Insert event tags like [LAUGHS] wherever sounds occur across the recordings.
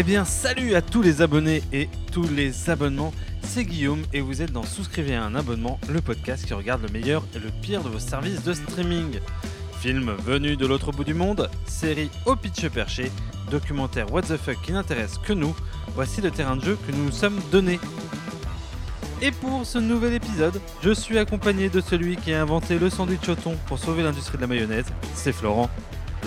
Eh bien, salut à tous les abonnés et tous les abonnements. C'est Guillaume et vous êtes dans Souscrivez à un abonnement, le podcast qui regarde le meilleur et le pire de vos services de streaming. Films venus de l'autre bout du monde, séries au pitch perché, documentaires what the fuck qui n'intéressent que nous, voici le terrain de jeu que nous nous sommes donné. Et pour ce nouvel épisode, je suis accompagné de celui qui a inventé le sandwich au thon pour sauver l'industrie de la mayonnaise, c'est Florent.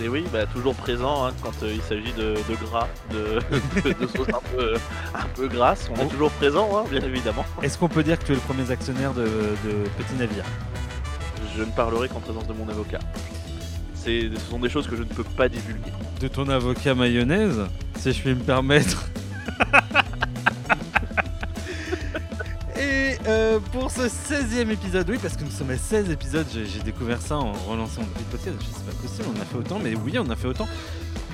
Et oui, bah, toujours présent hein, quand euh, il s'agit de, de gras, de, de, de sauce un peu, un peu grasse. On est Oh. toujours présent, hein, bien évidemment. Est-ce qu'on peut dire que tu es le premier actionnaire de, Petit Navire? Je ne parlerai qu'en présence de mon avocat. Ce sont des choses que je ne peux pas divulguer. De ton avocat mayonnaise, si je puis me permettre. [LAUGHS] euh, pour ce 16e épisode, oui, parce que nous sommes à 16 épisodes, j'ai découvert ça en relançant le podcast. C'est pas possible, on a fait autant, mais oui, on a fait autant.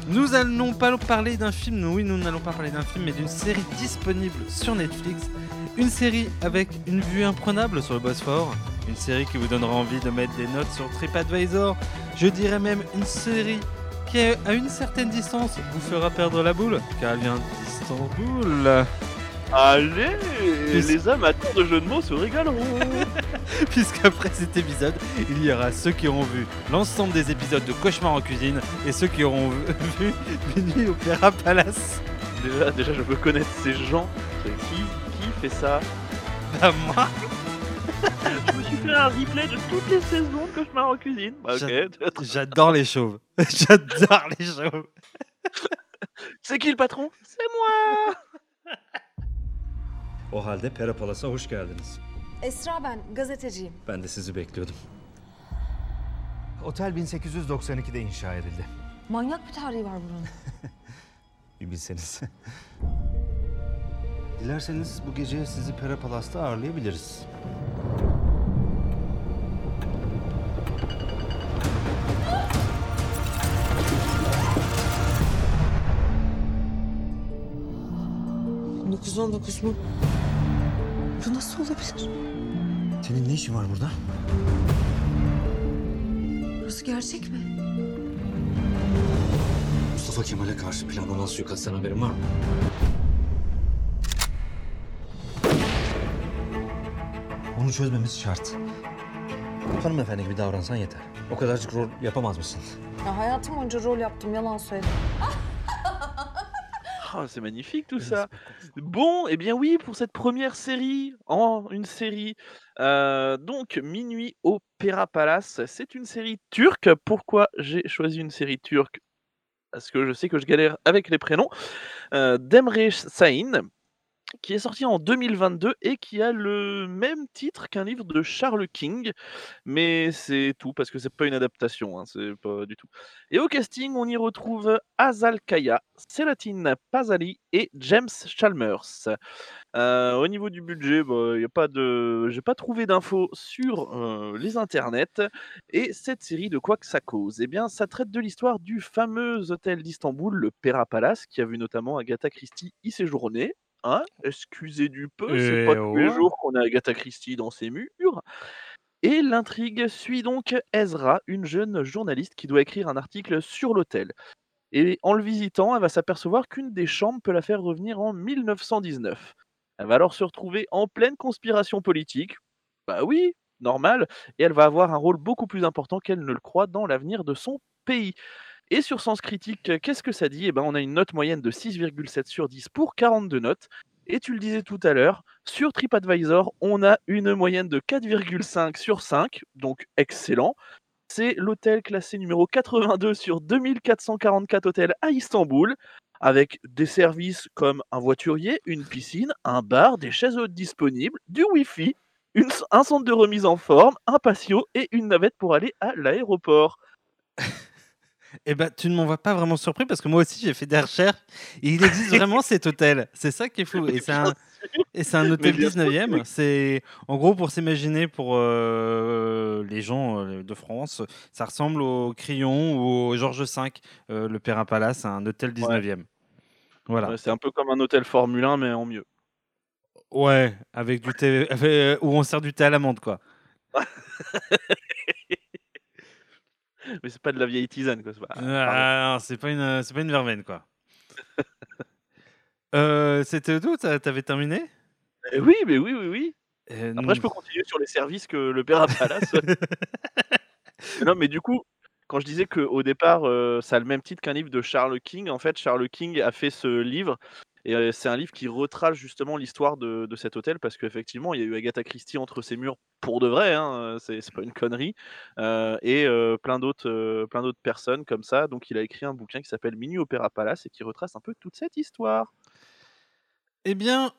Nous allons pas parler d'un film, oui, nous n'allons pas parler d'un film, mais d'une série disponible sur Netflix. Une série avec une vue imprenable sur le Bosphore. Une série qui vous donnera envie de mettre des notes sur TripAdvisor. Je dirais même une série qui, à une certaine distance, vous fera perdre la boule, car elle vient d'Istanbul. Allez Les amateurs de jeux de mots se régaleront [LAUGHS] Puisqu'après cet épisode, il y aura ceux qui auront vu l'ensemble des épisodes de Cauchemar en cuisine et ceux qui auront vu [LAUGHS] Minuit Opéra Palace. déjà, déjà, je veux connaître ces gens. C'est Qui, qui fait ça? Bah, moi, [LAUGHS] Je me suis fait un replay de toutes les saisons de Cauchemar en cuisine. Bah, j'adore les chauves. J'adore les chauves. C'est qui le patron? C'est moi O halde Pera Palas'a hoş geldiniz. Esra ben, gazeteciyim. Ben de sizi bekliyordum. Otel 1892'de inşa edildi. Manyak bir tarihi var buranın. [LAUGHS] Bir bilseniz. Dilerseniz bu gece sizi Pera Palas'ta ağırlayabiliriz. Mu? Bu nasıl olabilir? Senin ne işin var burada? Burası gerçek mi? Mustafa Kemal'e karşı planlanan suikastten haberin var mı? Onu çözmemiz şart. Hanımefendi gibi davransan yeter. O kadarcık rol yapamaz mısın? Ya hayatım boyunca rol yaptım, yalan söyledim. Ah, c'est magnifique tout [LAUGHS] ça. Bon, eh bien oui, pour cette première série, en une série, euh, donc Minuit Opéra Palace, c'est une série turque. Pourquoi j'ai choisi une série turque? Parce que je sais que je galère avec les prénoms. Euh, Demre Sain, qui est sorti en 2022 et qui a le même titre qu'un livre de Charles King, mais c'est tout parce que c'est pas une adaptation, hein, c'est pas du tout. Et au casting, on y retrouve Azal Kaya, Selatin Pazali et James Chalmers. Euh, au niveau du budget, bah, y a pas de, j'ai pas trouvé d'infos sur euh, les internets. Et cette série, de quoi que ça cause Eh bien, ça traite de l'histoire du fameux hôtel d'Istanbul, le Pera Palace, qui a vu notamment Agatha Christie y séjourner. Hein Excusez du peu, c'est pas tous les jours qu'on a Agatha Christie dans ses murs. Et l'intrigue suit donc Ezra, une jeune journaliste qui doit écrire un article sur l'hôtel. Et en le visitant, elle va s'apercevoir qu'une des chambres peut la faire revenir en 1919. Elle va alors se retrouver en pleine conspiration politique. Bah oui, normal. Et elle va avoir un rôle beaucoup plus important qu'elle ne le croit dans l'avenir de son pays. Et sur Sens Critique, qu'est-ce que ça dit? Eh ben, on a une note moyenne de 6,7 sur 10 pour 42 notes. Et tu le disais tout à l'heure, sur TripAdvisor, on a une moyenne de 4,5 sur 5, donc excellent. C'est l'hôtel classé numéro 82 sur 2444 hôtels à Istanbul, avec des services comme un voiturier, une piscine, un bar, des chaises hautes disponibles, du Wi-Fi, un centre de remise en forme, un patio et une navette pour aller à l'aéroport. [LAUGHS] Eh ben, tu ne m'en vois pas vraiment surpris parce que moi aussi j'ai fait des recherches et il existe vraiment cet hôtel. C'est ça qui est fou. Et c'est un, et c'est un hôtel bien sûr, 19e. oui. C'est en gros pour s'imaginer pour euh, les gens euh, de France, ça ressemble au Crillon ou au Georges V, euh, le Perrin Palace, un hôtel 19e. Voilà. Ouais, c'est un peu comme un hôtel Formule 1, mais en mieux. Ouais, avec du thé, avec, où on sert du thé à l'amande quoi. [LAUGHS] [LAUGHS] Mais c'est pas de la vieille tisane, quoi. c'est pas-. Ah, non, c'est pas une, c'est pas une verveine quoi. [LAUGHS] Euh, C'était tout T'a- T'avais terminé? Eh oui, mais oui, oui, oui. Euh, Après, je peux continuer sur les services que le père a. Mais [LAUGHS] non, mais du coup, quand je disais qu'au départ, euh, ça a le même titre qu'un livre de Charles King, en fait, Charles King a fait ce livre. Et c'est un livre qui retrace justement l'histoire de, de cet hôtel parce qu'effectivement, il y a eu Agatha Christie entre ses murs pour de vrai, hein, c'est pas une connerie, euh, et euh, plein d'autres euh, plein d'autres personnes comme ça. Donc, il a écrit un bouquin qui s'appelle Mini Opéra Palace et qui retrace un peu toute cette histoire. Eh bien,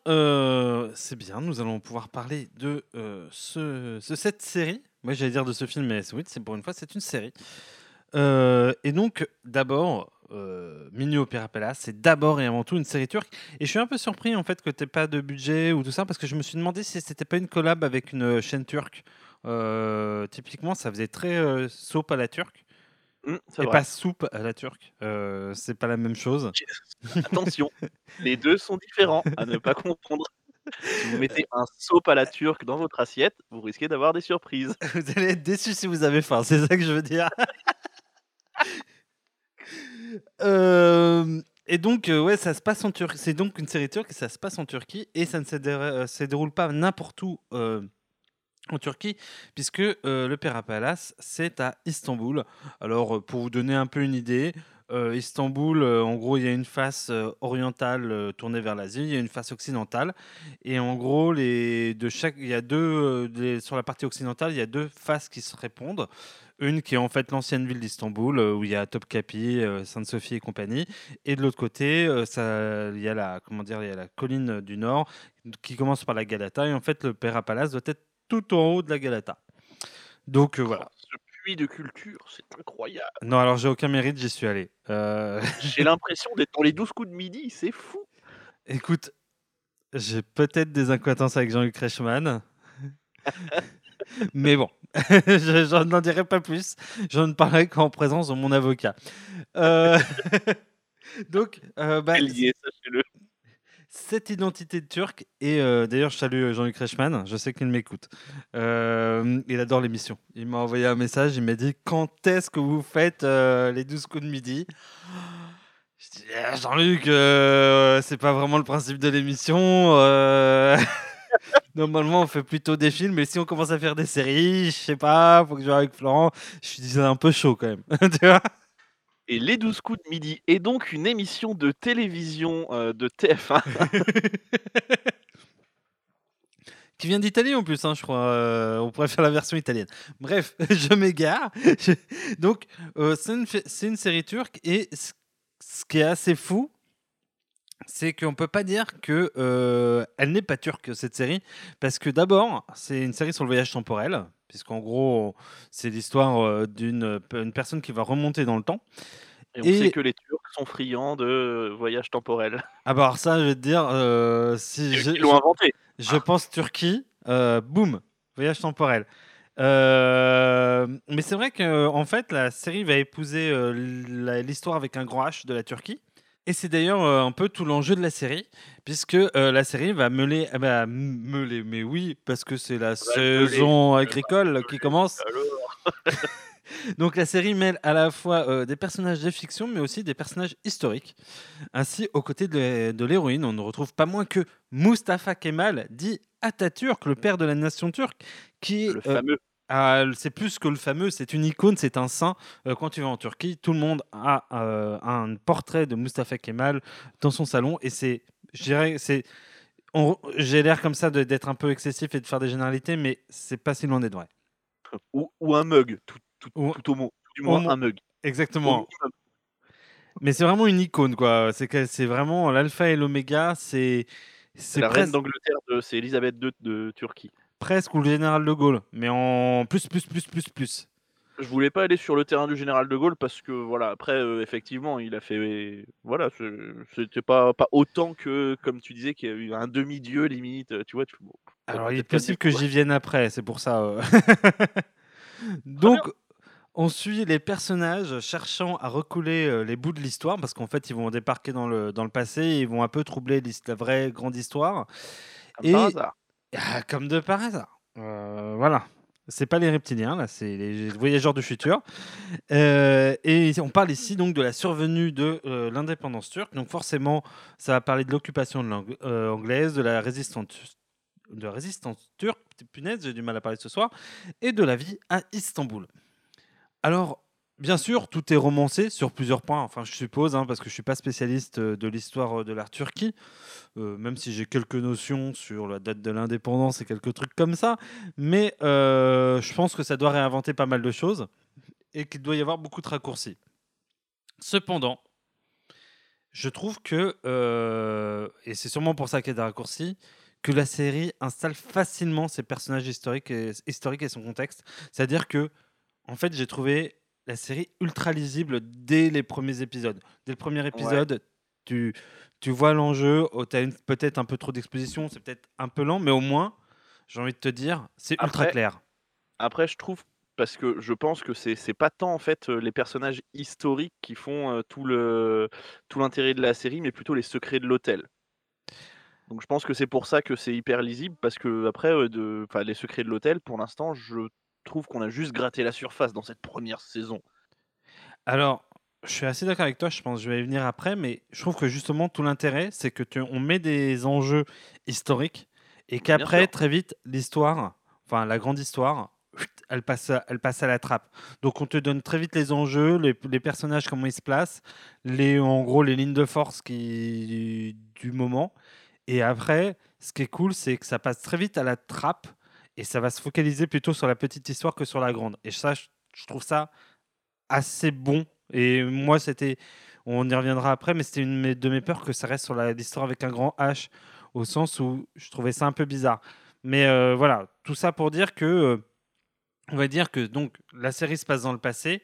c'est bien, nous allons pouvoir parler de, ce, ce- cette série. Moi, j'allais dire de ce film, mais oui, c'est pour une fois, c'est une série. Et donc, d'abord, euh, Mini Opéra Palace, c'est d'abord et avant tout une série turque. Et je suis un peu surpris, en fait, que tu pas de budget ou tout ça, parce que je me suis demandé si c'était pas une collab avec une euh, chaîne turque. Euh, typiquement, ça faisait très euh, soap à la turque. C'est Et vrai. pas soupe à la turque. Euh, c'est pas la même chose. Attention, [LAUGHS] les deux sont différents, à ne pas confondre. Si vous mettez un soap à la turque dans votre assiette, vous risquez d'avoir des surprises. Vous allez être déçus si vous avez faim, c'est ça que je veux dire. [LAUGHS] Euh, et donc, euh, ouais, ça se passe en Turquie. C'est donc une série turque ça se passe en Turquie et ça ne se, euh, déroule pas n'importe où en Turquie, puisque Pera Palace, c'est à Istanbul. Alors, pour vous donner un peu une idée, euh, Istanbul, euh, en gros, il y a une face euh, orientale tournée vers l'Asie, il y a une face occidentale. Et en gros, les, de chaque, il y a deux, sur la partie occidentale, il y a deux faces qui se répondent. Une qui est en fait l'ancienne ville d'Istanbul, où il y a Topkapi, Sainte-Sophie et compagnie. Et de l'autre côté, ça, il y a la, il y a la colline du nord qui commence par la Galata. Et en fait, le Pera Palace doit être tout en haut de la Galata. Donc voilà. Puits de culture, c'est incroyable. Non, alors j'ai aucun mérite, j'y suis allé. Euh, [LAUGHS] J'ai l'impression d'être dans les 12 coups de midi, c'est fou. écoute, j'ai peut-être des incohérences avec Jean-Luc Reichmann. [LAUGHS] Mais bon, [LAUGHS] je, n'en dirai pas plus. Je ne parlerai qu'en présence de mon avocat. Euh, Donc, euh, bah, C'est lié, sachez-le. Cette identité turque, et euh, d'ailleurs, je salue Jean-Luc Reichmann, je sais qu'il m'écoute. Euh, il adore l'émission. Il m'a envoyé un message, il m'a dit Quand est-ce que vous faites euh, les 12 coups de midi? Je dis Ah, Jean-Luc, euh, c'est pas vraiment le principe de l'émission. euh, [LAUGHS] Normalement, on fait plutôt des films, mais si on commence à faire des séries, je sais pas, faut que je joue avec Florent. Je suis un peu chaud quand même. [LAUGHS] tu vois? Et Les 12 coups de midi est donc une émission de télévision euh, de TF1. [LAUGHS] qui vient d'Italie en plus, hein, je crois. Euh, on pourrait faire la version italienne. Bref, [LAUGHS] je m'égare. Donc, euh, c'est une, série turque et ce qui est assez fou, c'est qu'on peut pas dire que euh, elle n'est pas turque cette série, parce que d'abord, c'est une série sur le voyage temporel, puisqu'en gros, c'est l'histoire euh, d'une une personne qui va remonter dans le temps. Et on Et- sait que les Turcs sont friands de voyages temporels. [LAUGHS] Ah bah alors ça, je vais te dire, euh, si je- Ils l'ont inventé. Je pense Turquie, euh, boum, voyage temporel. Euh, mais c'est vrai que en fait, la série va épouser euh, l'histoire avec un grand H de la Turquie. Et c'est d'ailleurs euh, un peu tout l'enjeu de la série, puisque euh, la série va meuler, ah bah, meuler, mais oui, parce que c'est la meuler, saison agricole qui commence. [LAUGHS] Donc la série mêle à la fois euh, des personnages de fiction, mais aussi des personnages historiques. Ainsi, aux côtés de, l'héroïne, on ne retrouve pas moins que Mustafa Kemal, dit Atatürk, le père de la nation turque, qui est, le euh, ah, c'est plus que le fameux, c'est une icône, c'est un saint. Euh, quand tu vas en Turquie, tout le monde a euh, un portrait de Mustafa Kemal dans son salon, et c'est, je dirais, c'est, j'ai l'air comme ça d'être un peu excessif et de faire des généralités, mais c'est pas si loin d'être vrai. Ou, ou un mug, tout, tout, Ou- tout au moins. Du un mug. Exactement. Mais c'est vraiment une icône, quoi. C'est vraiment l'alpha et l'oméga. C'est la reine d'Angleterre, c'est Elisabeth II de Turquie. Presque ou le général de Gaulle, mais en plus, plus, plus, plus, plus. Je voulais pas aller sur le terrain du général de Gaulle parce que voilà après euh, effectivement il a fait voilà c'était pas pas autant que comme tu disais qu'il y a eu un demi-dieu limite tu vois tu bon, Alors, il est possible que j'y vienne après, c'est pour ça. euh. [LAUGHS] Donc, on suit les personnages cherchant à recouler euh, les bouts de l'histoire, parce qu'en fait, ils vont débarquer dans le, dans le passé, et ils vont un peu troubler la vraie grande histoire. comme et-. Ah, comme de par hasard. Euh, voilà. C'est pas les reptiliens, là, c'est les voyageurs du futur. Euh, et on parle ici donc de la survenue de euh, l'indépendance turque. Donc forcément, ça va parler de l'occupation euh, anglaise, de la résistance, de la résistance turque. Punaise, j'ai du mal à parler ce soir. Et de la vie à Istanbul. Alors, bien sûr, tout est romancé sur plusieurs points. Enfin, je suppose, hein, parce que je suis pas spécialiste euh, de l'histoire euh, de la Turquie. Euh, même si j'ai quelques notions sur la date de l'indépendance et quelques trucs comme ça. Mais je pense que ça doit réinventer pas mal de choses et qu'il doit y avoir beaucoup de raccourcis. Cependant, je trouve que, et c'est sûrement pour ça qu'il y a des raccourcis, que la série installe facilement ses personnages historiques et son contexte. C'est-à-dire que, en fait, j'ai trouvé la série ultra lisible dès les premiers épisodes. Dès le premier épisode, tu, tu vois l'enjeu, tu as peut-être un peu trop d'exposition, c'est peut-être un peu lent, mais au moins, j'ai envie de te dire, c'est ultra clair. Après, je trouve, parce que je pense que c'est pas tant en fait euh, les personnages historiques qui font euh, tout le tout l'intérêt de la série, mais plutôt les secrets de l'hôtel. Donc je pense que c'est pour ça que c'est hyper lisible, parce que après, euh, de, les secrets de l'hôtel, pour l'instant, je trouve qu'on a juste gratté la surface dans cette première saison. Alors, je suis assez d'accord avec toi, je pense que je vais y venir après, mais je trouve que justement, tout l'intérêt, c'est que tu, on met des enjeux historiques et qu'après, très vite, l'histoire, enfin la grande histoire, [SNIFFS] elle passe, à- elle passe à la trappe. Donc, on te donne très vite les enjeux, les, les personnages, comment ils se placent, les, en gros, les lignes de force qui, du moment. Et après, ce qui est cool, c'est que ça passe très vite à la trappe et ça va se focaliser plutôt sur la petite histoire que sur la grande. Et ça, je, trouve ça assez bon. Et moi, c'était, on y reviendra après, mais c'était une de mes- peurs que ça reste sur l'histoire avec un grand H, au sens où je trouvais ça un peu bizarre. Mais euh, voilà, tout ça pour dire que, euh, on va dire que donc la série se passe dans le passé.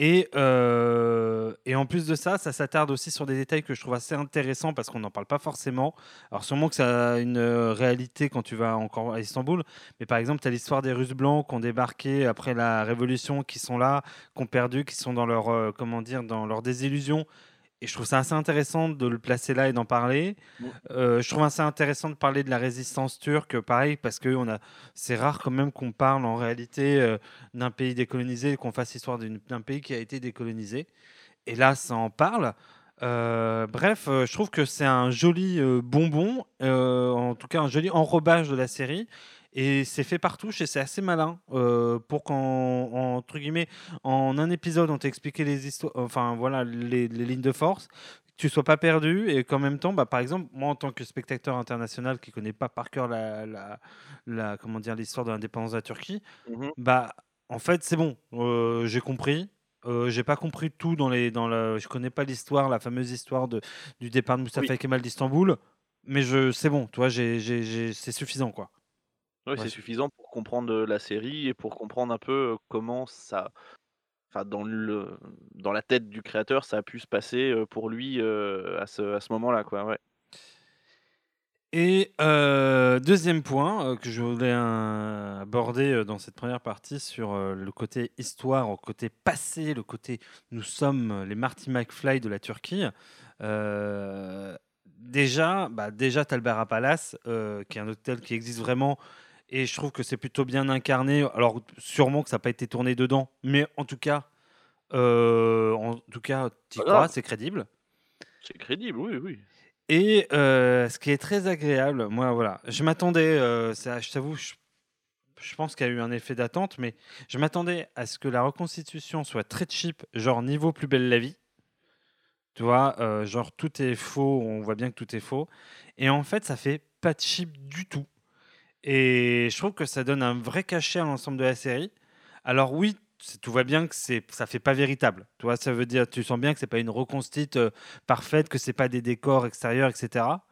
Et, euh, et en plus de ça, ça s'attarde aussi sur des détails que je trouve assez intéressants parce qu'on n'en parle pas forcément. Alors sûrement que ça a une euh, réalité quand tu vas encore à Istanbul, mais par exemple, tu as l'histoire des Russes blancs qui ont débarqué après la Révolution, qui sont là, qui ont perdu, qui sont dans leur, euh, comment dire, dans leur désillusion. Et je trouve ça assez intéressant de le placer là et d'en parler. Euh, je trouve assez intéressant de parler de la résistance turque, pareil, parce que on a, c'est rare quand même qu'on parle en réalité euh, d'un pays décolonisé, qu'on fasse histoire d'un pays qui a été décolonisé. Et là, ça en parle. Euh, bref, je trouve que c'est un joli bonbon, en tout cas un joli enrobage de la série. Et c'est fait par touche et c'est assez malin euh, pour qu'en entre guillemets en un épisode on t'expliquait les histoires, enfin voilà les, les lignes de force, que tu sois pas perdu et qu'en même temps, bah, par exemple moi en tant que spectateur international qui connaît pas par cœur la, la, la- comment dire l'histoire de l'indépendance de la Turquie, Mhm. bah en fait c'est bon, euh, j'ai compris. Euh, j'ai pas compris tout dans les dans le je connais pas l'histoire la fameuse histoire de du départ de Mustafa Oui. Kemal d'Istanbul mais je c'est bon toi j'ai- c'est suffisant quoi C'est suffisant pour comprendre la série et pour comprendre un peu comment ça, enfin dans le dans la tête du créateur, ça a pu se passer pour lui à ce, à ce moment-là, quoi. Ouais. Et euh, deuxième point euh, que je voulais euh, aborder dans cette première partie sur le côté histoire, le côté passé, le côté nous sommes les Marty McFly de la Turquie. Déjà, bah, déjà Talbera Palace, qui est un hôtel qui existe vraiment. Et je trouve que c'est plutôt bien incarné. Alors, sûrement que ça n'a pas été tourné dedans, mais en tout cas, euh, en tout cas, tu crois, c'est crédible. C'est crédible, oui, oui. Et euh, ce qui est très agréable, moi voilà, je m'attendais, euh, je t'avoue, je, je pense qu'il y a eu un effet d'attente, mais je m'attendais à ce que la reconstitution soit très cheap, genre niveau plus belle la vie. Tu vois, genre tout est faux, on voit bien que tout est faux. Et en fait, ça fait pas cheap du tout. Et je trouve que ça donne un vrai cachet à l'ensemble de la série. Alors oui, tout va bien que c'est ça fait pas véritable. Tu vois, ça veut dire tu sens bien que c'est pas une reconstite euh, parfaite, que c'est pas des décors extérieurs, etc.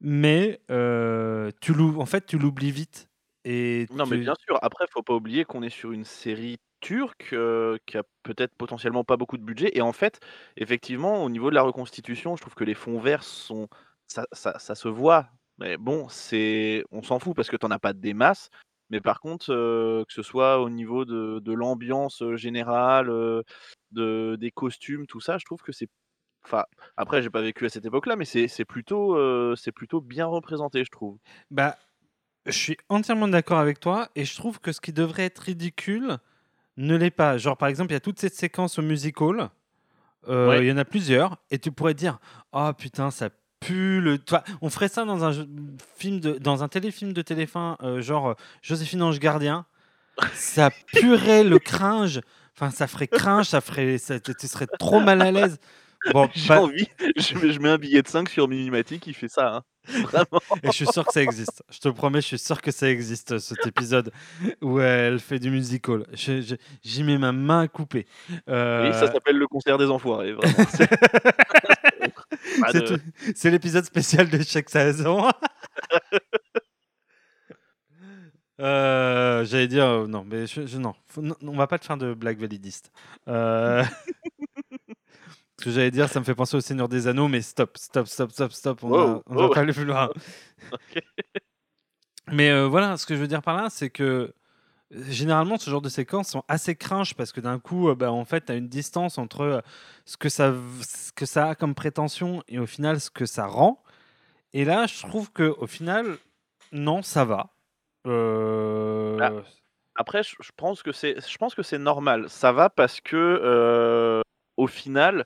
Mais euh, tu l'ou- en fait, tu l'oublies vite. Et Non, mais bien sûr. Après, faut pas oublier qu'on est sur une série turque euh, qui a peut-être potentiellement pas beaucoup de budget. Et en fait, effectivement, au niveau de la reconstitution, je trouve que les fonds verts sont, ça, ça, ça se voit. Mais bon, c'est, on s'en fout parce que t'en as pas des masses. Mais par contre, euh, que ce soit au niveau de, de l'ambiance générale, euh, de, des costumes, tout ça, je trouve que c'est. Enfin, après, j'ai pas vécu à cette époque-là, mais c'est plutôt, euh, c'est plutôt bien représenté, je trouve. Bah, Je suis entièrement d'accord avec toi et je trouve que ce qui devrait être ridicule ne l'est pas. Genre, par exemple, il y a toute cette séquence au musical. Ouais. Il y en a plusieurs et tu pourrais dire Oh putain, ça on ferait ça dans un jeu- film de, dans un téléfilm de téléfin, euh, genre euh, Joséphine Ange Gardien. Ça puerait le cringe. Enfin, ça ferait cringe, ça ferait. Ça, tu serais trop mal à l'aise. Bon, [LAUGHS] J'ai pas- envie, je mets, je mets un billet de 5 sur Minimatic, il fait ça. hein. [LAUGHS] Vraiment. Et je suis sûr que ça existe. Je te promets, je suis sûr que ça existe, cet épisode où elle fait du musical. J'y mets ma main à couper. Euh, Oui, ça s'appelle le concert des enfoirés. Vraiment. [LAUGHS] C'est- Pas c'est de- tout- c'est l'épisode spécial de chaque saison. [LAUGHS] Euh, J'allais dire euh, non, mais je, je- non, Faut- non, on va pas te faire de blague validiste. Euh, [LAUGHS] Ce que j'allais dire, ça me fait penser au Seigneur des Anneaux, mais stop, stop, stop, stop, stop. On Wow, va, pas aller plus loin. [LAUGHS] Mais voilà, ce que je veux dire par là, c'est que généralement, ce genre de séquences sont assez cringes parce que d'un coup, euh, bah, en fait, tu as une distance entre euh, ce que, ça, ce que ça a comme prétention et au final ce que ça rend. Et là, je trouve que au final, non, ça va. Euh, Ah. Après, je, pense que c'est, normal. Ça va parce que au final,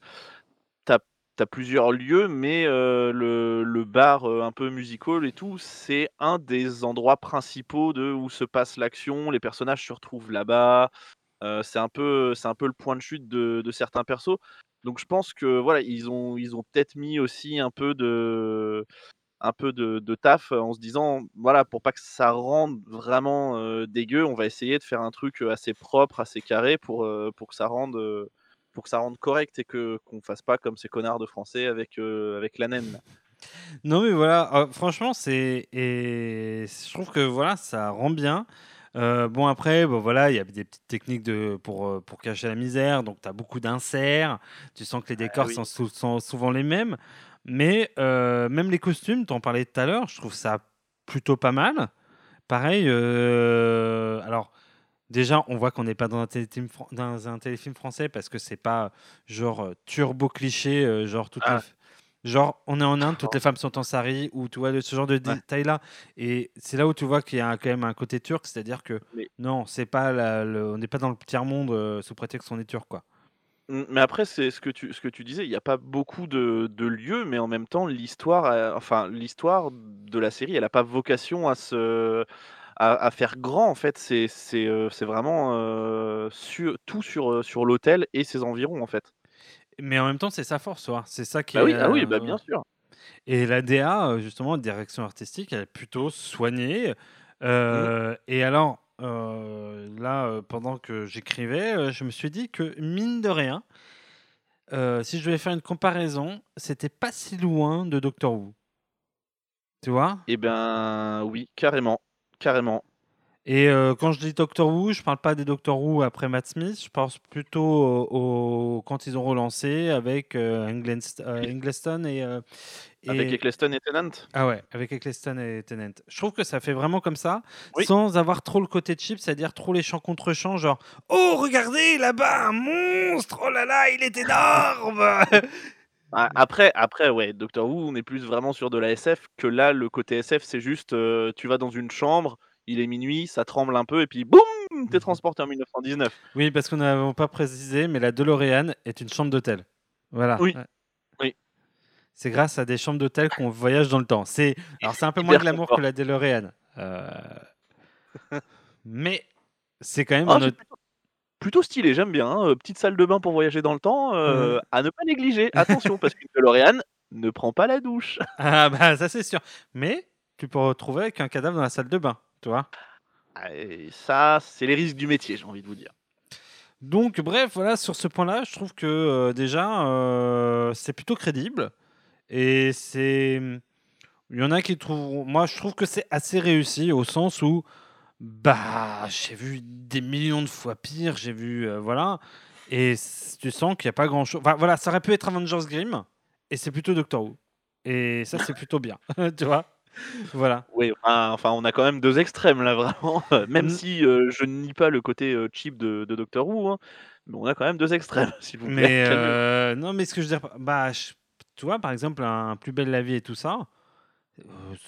t'as as plusieurs lieux, mais le, bar un peu musical et tout, c'est un des endroits principaux de où se passe l'action. Les personnages se retrouvent là-bas. C'est un peu, c'est un peu le point de chute de, certains persos. Donc je pense que voilà, ils ont, ils ont peut-être mis aussi un peu de, un peu de, taf en se disant voilà pour pas que ça rende vraiment dégueu on va essayer de faire un truc assez propre assez carré pour, pour que ça rende pour que ça rende correct et que qu'on fasse pas comme ces connards de français avec euh, avec la naine là. Non mais voilà, euh, franchement c'est et je trouve que voilà ça rend bien. Euh, bon après bon voilà il y a des petites techniques de pour euh, pour cacher la misère donc tu as beaucoup d'inserts. Tu sens que les décors oui. sont, sou- sont souvent les mêmes, mais euh, même les costumes, t'en parlais tout à l'heure, je trouve ça plutôt pas mal. Pareil, alors déjà on voit qu'on n'est pas dans un téléfilm fran- dans un téléfilm français parce que c'est pas genre euh, turbo cliché euh, genre toutes Ah. Genre, on est en Inde, toutes les femmes sont en sari, ou tu vois, de- ce genre de Ouais. détails-là. Et c'est là où tu vois qu'il y a quand même un côté turc, c'est-à-dire que Mais- non, c'est pas la- le- on n'est pas dans le tiers-monde euh, sous prétexte qu'on est turc, quoi. Mm, mais après c'est ce que tu ce que tu disais il n'y a pas beaucoup de, de lieux mais en même temps l'histoire enfin l'histoire de la série elle a pas vocation à se à, à faire grand en fait c'est c'est euh, c'est vraiment euh, sur, tout sur euh, sur l'hôtel et ses environs en fait. Mais en même temps, c'est sa force, c'est ça qui bah oui est, ah oui bah bien sûr. Et la DA, justement, direction artistique, elle est plutôt soignée. Euh, Et alors, euh, là, pendant que j'écrivais, je me suis dit que, mine de rien, euh, si je devais faire une comparaison, c'était pas si loin de Doctor Who. Tu vois? Eh ben oui, carrément, carrément. Et euh, quand je dis Doctor Who, je parle pas des Doctor Who après Matt Smith, je pense plutôt au, au- quand ils ont relancé avec euh, Englenst- euh, Eggleston et, euh, Avec Eccleston et Tennant. Ah ouais, avec Eccleston et Tennant. Je trouve que ça fait vraiment comme ça, Oui. sans avoir trop le côté cheap, c'est-à-dire trop les chants contre chants, genre Oh, regardez là-bas, un monstre Oh là là, il est énorme Après, après, ouais, Doctor Who, on est plus vraiment sur de la SF que là, le côté SF, c'est juste, euh, tu vas dans une chambre, il est minuit, ça tremble un peu, et puis boum, Mhm. t'es transporté en 1919. Oui, parce qu'on n'avait pas précisé, mais la DeLorean est une chambre d'hôtel. Voilà. Oui. Oui. C'est grâce à des chambres d'hôtel qu'on voyage dans le temps. C'est alors c'est un peu [LAUGHS] moins glamour que la DeLorean, Euh, [LAUGHS] mais c'est quand même Ah, un. Plutôt, stylé, j'aime bien. hein, Petite salle de bain pour voyager dans le temps, euh, Mhm. à ne pas négliger. Attention, parce qu'une DeLorean ne prend pas la douche. [LAUGHS] Ah bah ça c'est sûr. Mais tu peux retrouver avec un cadavre dans la salle de bain, tu vois? Ah, Et ça, c'est les risques du métier, j'ai envie de vous dire. Donc, bref, voilà, sur ce point-là, je trouve que euh, déjà, euh, c'est plutôt crédible. Et c'est. Il y en a qui trouvent. Moi, je trouve que c'est assez réussi au sens où. Bah, j'ai vu des millions de fois pire, j'ai vu. euh, voilà. Et tu sens qu'il n'y a pas grand-chose. Enfin, voilà, ça aurait pu être Avengers Grimm, et c'est plutôt Doctor Who. Et ça, c'est plutôt bien. [LAUGHS] tu vois Voilà. Oui, enfin, on a quand même deux extrêmes là, vraiment. [LAUGHS] Même Mm. si euh, je ne nie pas le côté euh, cheap de, de Doctor Who, hein, mais on a quand même deux extrêmes, [LAUGHS] s'il vous plaît. Mais euh, non, mais ce que je veux dire, bah, je- tu vois, par exemple, un plus belle la vie et tout ça,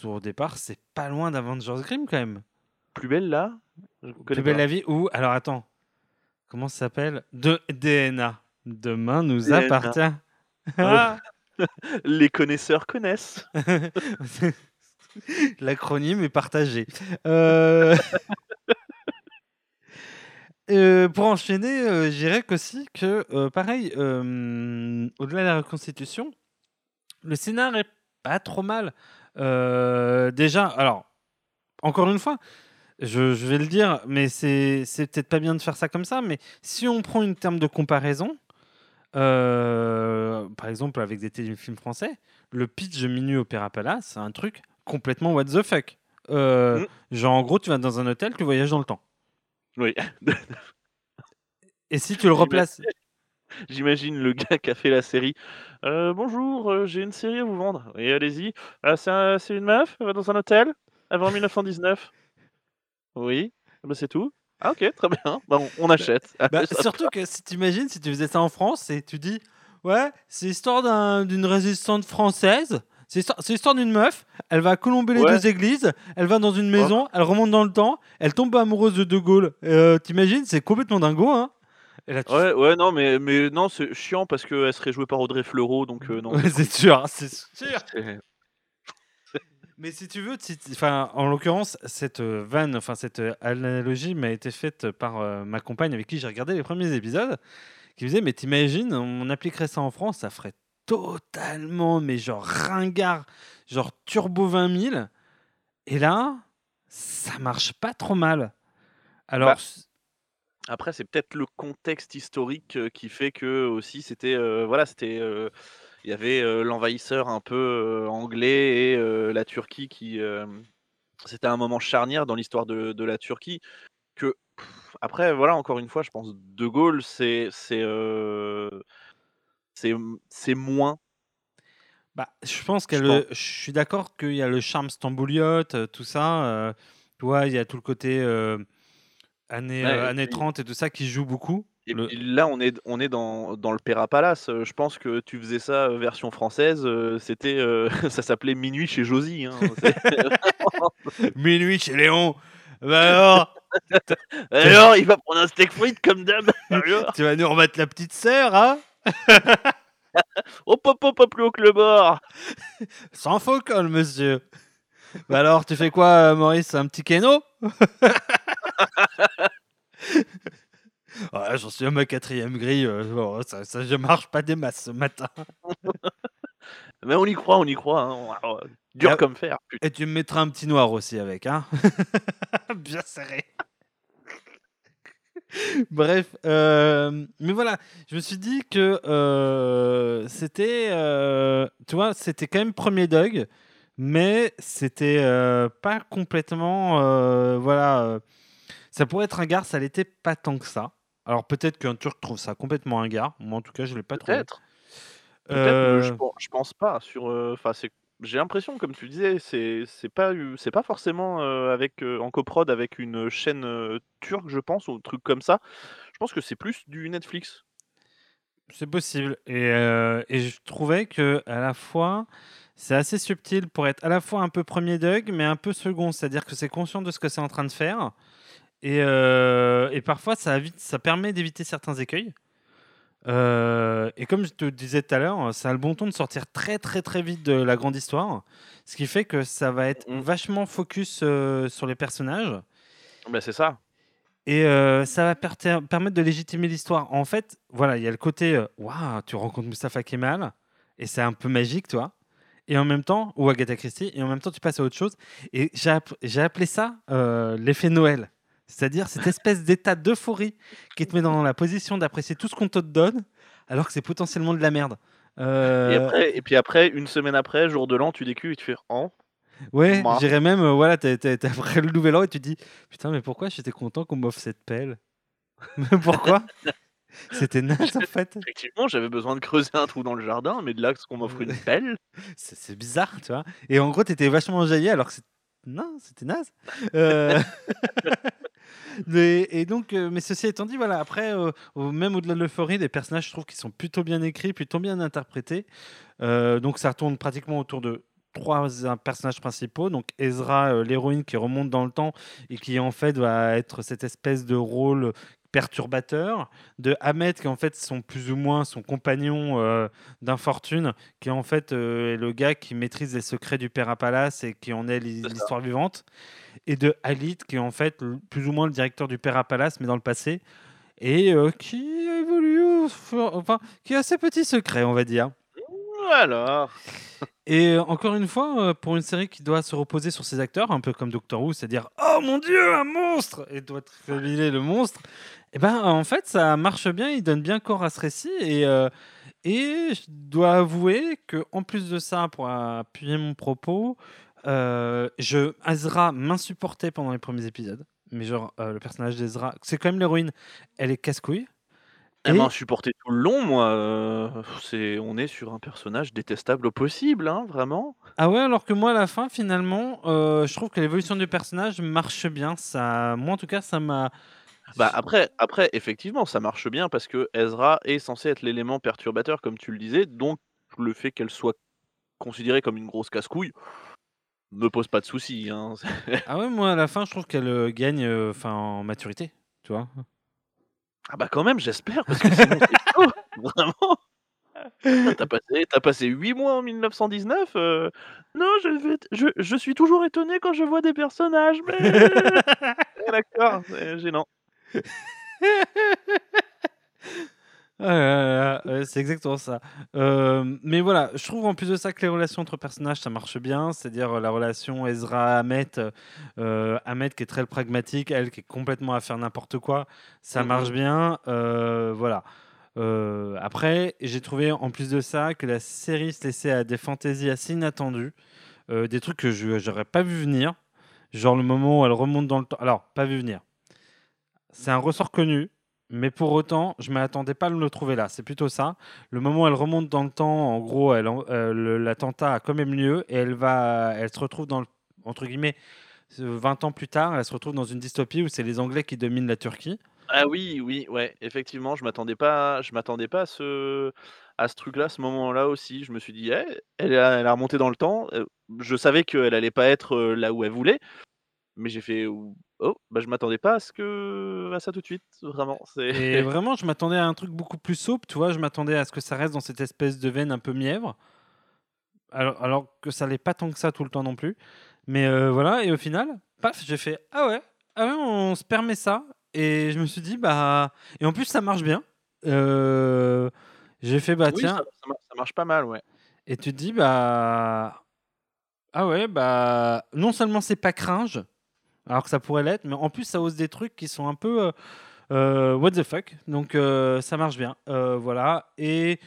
au départ, c'est pas loin d'Avengers Grimm quand même. Plus belle là Je Plus belle la vie ou alors attends, comment ça s'appelle? De DNA. Demain nous DNA. appartient. Ah [LAUGHS] Les connaisseurs connaissent. [LAUGHS] L'acronyme est partagé. Euh, [LAUGHS] euh, pour enchaîner, euh, je dirais qu'aussi que, euh, pareil, au-delà de la reconstitution, le scénar est pas trop mal. Déjà, alors, encore une fois, je, je vais le dire, mais c'est c'est peut-être pas bien de faire ça comme ça, mais si on prend une terme de comparaison, euh, par exemple avec des téléfilms français, le pitch de Minuit Opéra Palace, c'est un truc complètement what the fuck. Euh, Mm. Genre, en gros, tu vas dans un hôtel, tu voyages dans le temps. Oui. Et si tu le replaces. [LAUGHS] J'imagine le gars qui a fait la série. Euh, bonjour, j'ai une série à vous vendre. Et allez-y. Ah, c'est un- c'est une meuf Elle va dans un hôtel avant 1919. Oui. Ah bah, c'est tout. Ah ok, très bien. [LAUGHS] Bah, on, on achète. Bah, surtout que si tu imagines, si tu faisais ça en France et tu dis Ouais, c'est l'histoire d'un- d'une résistante française. C'est l'histoire- d'une meuf. Elle va colomber les Ouais. deux églises. Elle va dans une maison. Elle remonte dans le temps. Elle tombe amoureuse de De Gaulle. Euh, T'imagines, c'est complètement dingo. Hein et là, tu- Ouais, ouais, non, mais, mais non, c'est chiant parce qu'elle serait jouée par Audrey Fleurot, donc euh, non. [LAUGHS] C'est sûr, c'est sûr. Mais si tu veux, enfin, en l'occurrence, cette euh, vanne, enfin cette euh, analogie m'a été faite par euh, ma compagne avec qui j'ai regardé les premiers épisodes, qui me disait mais t'imagines, on appliquerait ça en France, ça ferait totalement, mais genre ringard, genre turbo 20 000. Et là, ça marche pas trop mal. Alors, Bah, Après, c'est peut-être le contexte historique qui fait que aussi c'était euh, voilà, c'était euh, il y avait euh, l'envahisseur un peu euh, anglais et euh, la Turquie qui c'était un moment charnière dans l'histoire de, de la Turquie que pff, après voilà encore une fois je pense De Gaulle c'est c'est moins Bah, je pense que Je le, je suis d'accord qu'il y a le charme stambouliote, tout ça. tu vois, il y a tout le côté années, Ouais, années puis- 30 et tout ça qui joue beaucoup. Et Le- puis là, on est, on est dans, dans le Pera Palace. Je pense que tu faisais ça version française. C'était, euh, [LAUGHS] ça s'appelait Minuit chez Josie. hein. [LAUGHS] Minuit chez Léon. Bah alors, Alors, il va prendre un steak frites comme d'hab. [LAUGHS] Alors, tu vas nous remettre la petite sœur, hein? Hop, hop, hop, hop, plus haut que le bord. Sans faux col, monsieur. Bah alors, tu fais quoi, euh, Maurice Un petit kéno Ouais, j'en suis à ma quatrième grille. euh, bon, ça, ça je marche pas des masses ce matin. [LAUGHS] Mais on y croit, on y croit. hein. Alors, Dur Ah. comme fer. putain. Et tu me mettras un petit noir aussi avec, hein [LAUGHS] Bien serré. [LAUGHS] Bref, euh, mais voilà, je me suis dit que euh, c'était, euh, tu vois, c'était quand même premier Doug, mais c'était euh, pas complètement, euh, voilà, euh, ça pourrait être un gars, ça l'était pas tant que ça. Alors peut-être qu'un Turc trouve ça complètement un gars, moi en tout cas je l'ai pas trouvé. Peut-être. Je, Euh, je pense pas. Sur, euh, j'ai l'impression, comme tu disais, c'est, c'est pas, c'est pas forcément euh, avec euh, en coprod avec une chaîne turque, je pense, ou un truc comme ça. Je pense que c'est plus du Netflix. C'est possible. Et, et je trouvais que à la fois, c'est assez subtil pour être à la fois un peu premier Doug, mais un peu second. C'est-à-dire que c'est conscient de ce que c'est en train de faire. Et, euh, et parfois, ça, évite, ça permet d'éviter certains écueils. Euh, et comme je te disais tout à l'heure, ça a le bon ton de sortir très très très vite de la grande histoire. Ce qui fait que ça va être Mhm. vachement focus euh, sur les personnages. Bah, c'est ça. Et euh, ça va permettre de légitimer l'histoire. En fait, voilà, il y a le côté euh, waouh, tu rencontres Mustafa Kemal et c'est un peu magique, toi. Et en même temps, ou Agatha Christie, et en même temps, tu passes à autre chose. Et j'ai app- j'ai appelé ça euh, l'effet Noël. C'est-à-dire cette espèce d'état d'euphorie qui te met dans la position d'apprécier tout ce qu'on te donne, alors que c'est potentiellement de la merde. Et, Euh, après, et puis après, une semaine après, jour de l'an, tu décuves et tu fais Oh, Ouais, Moi. j'irais même, euh, voilà, t'es après le nouvel an et tu te dis, putain, mais pourquoi j'étais content qu'on m'offre cette pelle? [LAUGHS] Pourquoi? C'était naze en fait. effectivement, j'avais besoin de creuser un trou dans le jardin, mais de là, ce qu'on m'offre une pelle. [LAUGHS] C'est c'est bizarre, tu vois. Et en gros, t'étais vachement jaillé alors que c'est. Non, c'était naze. Euh, [LAUGHS] mais- et donc, euh, mais ceci étant dit, voilà, après, euh, même au-delà de l'euphorie, les personnages, je trouve qu'ils sont plutôt bien écrits, plutôt bien interprétés. Euh, donc, ça tourne pratiquement autour de trois personnages principaux. Donc Ezra, l'héroïne qui remonte dans le temps et qui en fait va être cette espèce de rôle perturbateur, de Ahmed qui en fait sont plus ou moins son compagnon euh, d'infortune, qui en fait euh, est le gars qui maîtrise les secrets du Père à Palace et qui en est l'histoire vivante, et de Halit qui est en fait plus ou moins le directeur du Père à Palace mais dans le passé, et euh, qui évolue, enfin qui a ses petits secrets on va dire. Alors, Et encore une fois, euh, pour une série qui doit se reposer sur ses acteurs, un peu comme Doctor Who, c'est-à-dire Oh mon dieu, un monstre Et doit révéler le monstre, et ben en fait ça marche bien, il donne bien corps à ce récit. Et, euh, et je dois avouer que en plus de ça, pour appuyer mon propos, euh, je, Azra m'insupportait pendant les premiers épisodes. Mais genre, le personnage d'Ezra, c'est quand même l'héroïne, elle est casse-couille. Elle Et- m'a supporté tout le long, moi. euh, c'est, on est sur un personnage détestable au possible, hein, vraiment. Ah ouais, alors que moi, à la fin, finalement, euh, je trouve que l'évolution du personnage marche bien. Ça, moi, en tout cas, ça m'a. Bah après, après, effectivement, ça marche bien parce que Ezra est censé être l'élément perturbateur, comme tu le disais, donc le fait qu'elle soit considérée comme une grosse casse-couille me pose pas de soucis. Hein. Ah ouais, moi, à la fin, je trouve qu'elle euh, gagne euh, enfin, en maturité. Tu vois? Ah bah quand même, j'espère, parce que sinon c'est chaud, [LAUGHS] vraiment. T'as passé, t'as passé 8 mois en 1919 euh, Non, je, vais je, je suis toujours étonné quand je vois des personnages, mais... [LAUGHS] D'accord, c'est gênant. [LAUGHS] C'est exactement ça. Euh, mais voilà, je trouve en plus de ça que les relations entre personnages, ça marche bien. C'est-à-dire euh, la relation Ezra-Ahmed, euh, Ahmed qui est très pragmatique, elle qui est complètement à faire n'importe quoi, ça Mhm. marche bien. Euh, voilà. Après, j'ai trouvé en plus de ça que la série se laissait à des fantaisies assez inattendues, des trucs que je n'aurais pas vu venir. Genre le moment où elle remonte dans le temps. Alors, pas vu venir. C'est un ressort connu, mais pour autant, je ne m'attendais pas à le trouver là. C'est plutôt ça. Le moment où elle remonte dans le temps, en gros, euh, l'attentat a quand même lieu et elle, se retrouve dans entre guillemets, euh, 20 ans plus tard, elle se retrouve dans une dystopie où c'est les Anglais qui dominent la Turquie. Ah oui, oui, ouais, effectivement, je m'attendais pas, je m'attendais pas à ce, à ce truc-là, ce moment-là aussi. Je me suis dit, eh, elle a, remonté dans le temps. euh, Je savais qu'elle allait pas être euh, là où elle voulait, mais j'ai fait, oh, bah je m'attendais pas à ce que, à ça tout de suite, vraiment. C'est... Et [LAUGHS] vraiment, je m'attendais à un truc beaucoup plus souple, tu vois. Je m'attendais à ce que ça reste dans cette espèce de veine un peu mièvre. Alors, alors que ça l'est pas tant que ça tout le temps non plus. Mais euh, voilà, et au final, paf, j'ai fait Ah ouais, ah ouais, on se permet ça. Et je me suis dit, bah. Et en plus, ça marche bien. Euh, J'ai fait, bah Oui, tiens. ça, ça mar- ça marche pas mal, ouais. Et tu te dis, bah. Ah ouais, bah. Non seulement c'est pas cringe, alors que ça pourrait l'être, mais en plus ça ose des trucs qui sont un peu. euh, euh, what the fuck. Donc euh, ça marche bien. Voilà. Et.